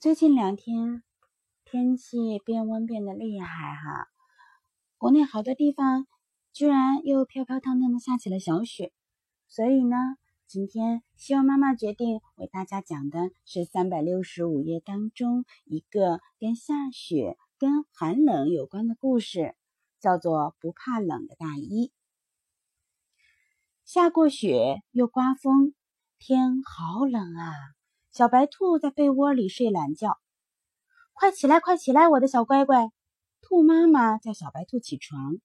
最近两天天气变温变得厉害哈，国内好多地方居然又飘飘荡荡的下起了小雪，所以呢，今天希望妈妈决定为大家讲的是三百六十五页当中一个跟下雪、跟寒冷有关的故事，叫做《不怕冷的大衣》。下过雪又刮风，天好冷啊！小白兔在被窝里睡懒觉，快起来，快起来，我的小乖乖！兔妈妈叫小白兔起床，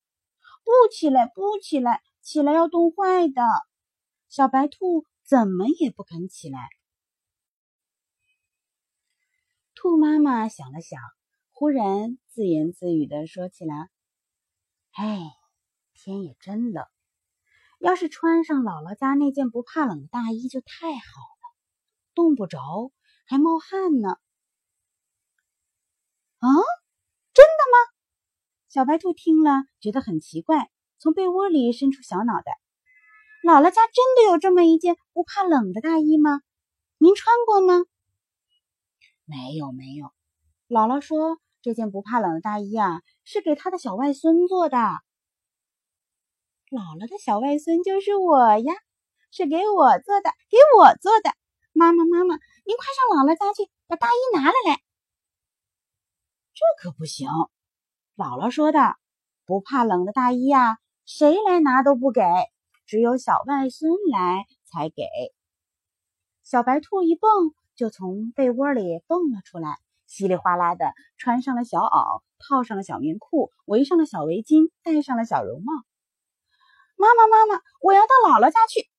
不起来，不起来，起来要冻坏的。小白兔怎么也不肯起来。兔妈妈想了想，忽然自言自语的说起来：“哎，天也真冷，要是穿上姥姥家那件不怕冷的大衣就太好了。”冻不着，还冒汗呢。啊，真的吗？小白兔听了觉得很奇怪，从被窝里伸出小脑袋。姥姥家真的有这么一件不怕冷的大衣吗？您穿过吗？没有，没有。姥姥说这件不怕冷的大衣啊，是给她的小外孙做的。姥姥的小外孙就是我呀，是给我做的，给我做的。妈妈，妈妈，您快上姥姥家去把大衣拿了来。这可不行，姥姥说的，不怕冷的大衣呀，谁来拿都不给，只有小外孙来才给。小白兔一蹦就从被窝里蹦了出来，稀里哗啦的穿上了小袄，套上了小棉裤，围上了小围巾，戴上了小绒帽。妈妈，妈妈，我要到姥姥家去。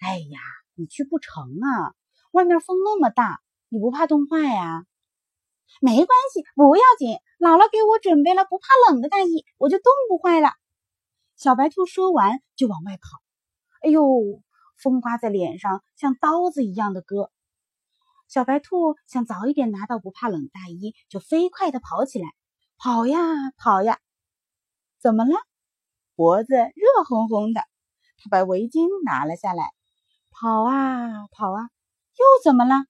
哎呀！你去不成啊！外面风那么大，你不怕冻坏呀？没关系，不要紧。姥姥给我准备了不怕冷的大衣，我就冻不坏了。小白兔说完就往外跑。哎呦，风刮在脸上像刀子一样的割。小白兔想早一点拿到不怕冷大衣，就飞快地跑起来，跑呀跑呀。怎么了？脖子热烘烘的。他把围巾拿了下来。跑啊跑啊，又怎么了？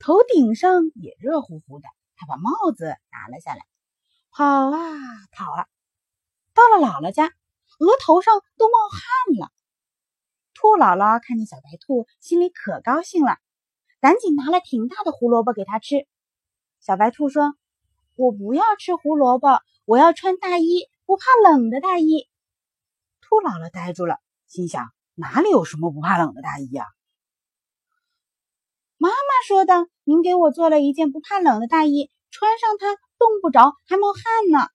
头顶上也热乎乎的。他把帽子拿了下来，跑啊跑啊，到了姥姥家，额头上都冒汗了。兔姥姥看见小白兔，心里可高兴了，赶紧拿了挺大的胡萝卜给他吃。小白兔说：“我不要吃胡萝卜，我要穿大衣，不怕冷的大衣。”兔姥姥呆住了，心想。哪里有什么不怕冷的大衣呀？妈妈说的，您给我做了一件不怕冷的大衣，穿上它冻不着，还冒汗呢。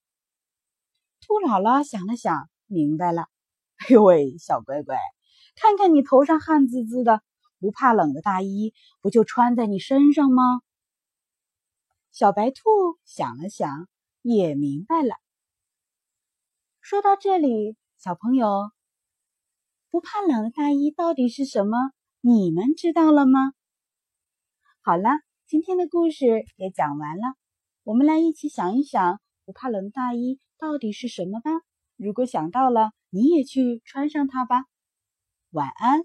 兔姥姥想了想，明白了。哎呦喂，小乖乖，看看你头上汗滋滋的，不怕冷的大衣不就穿在你身上吗？小白兔想了想，也明白了。说到这里，小朋友。不怕冷的大衣到底是什么？你们知道了吗？好了，今天的故事也讲完了，我们来一起想一想，不怕冷的大衣到底是什么吧。如果想到了，你也去穿上它吧。晚安。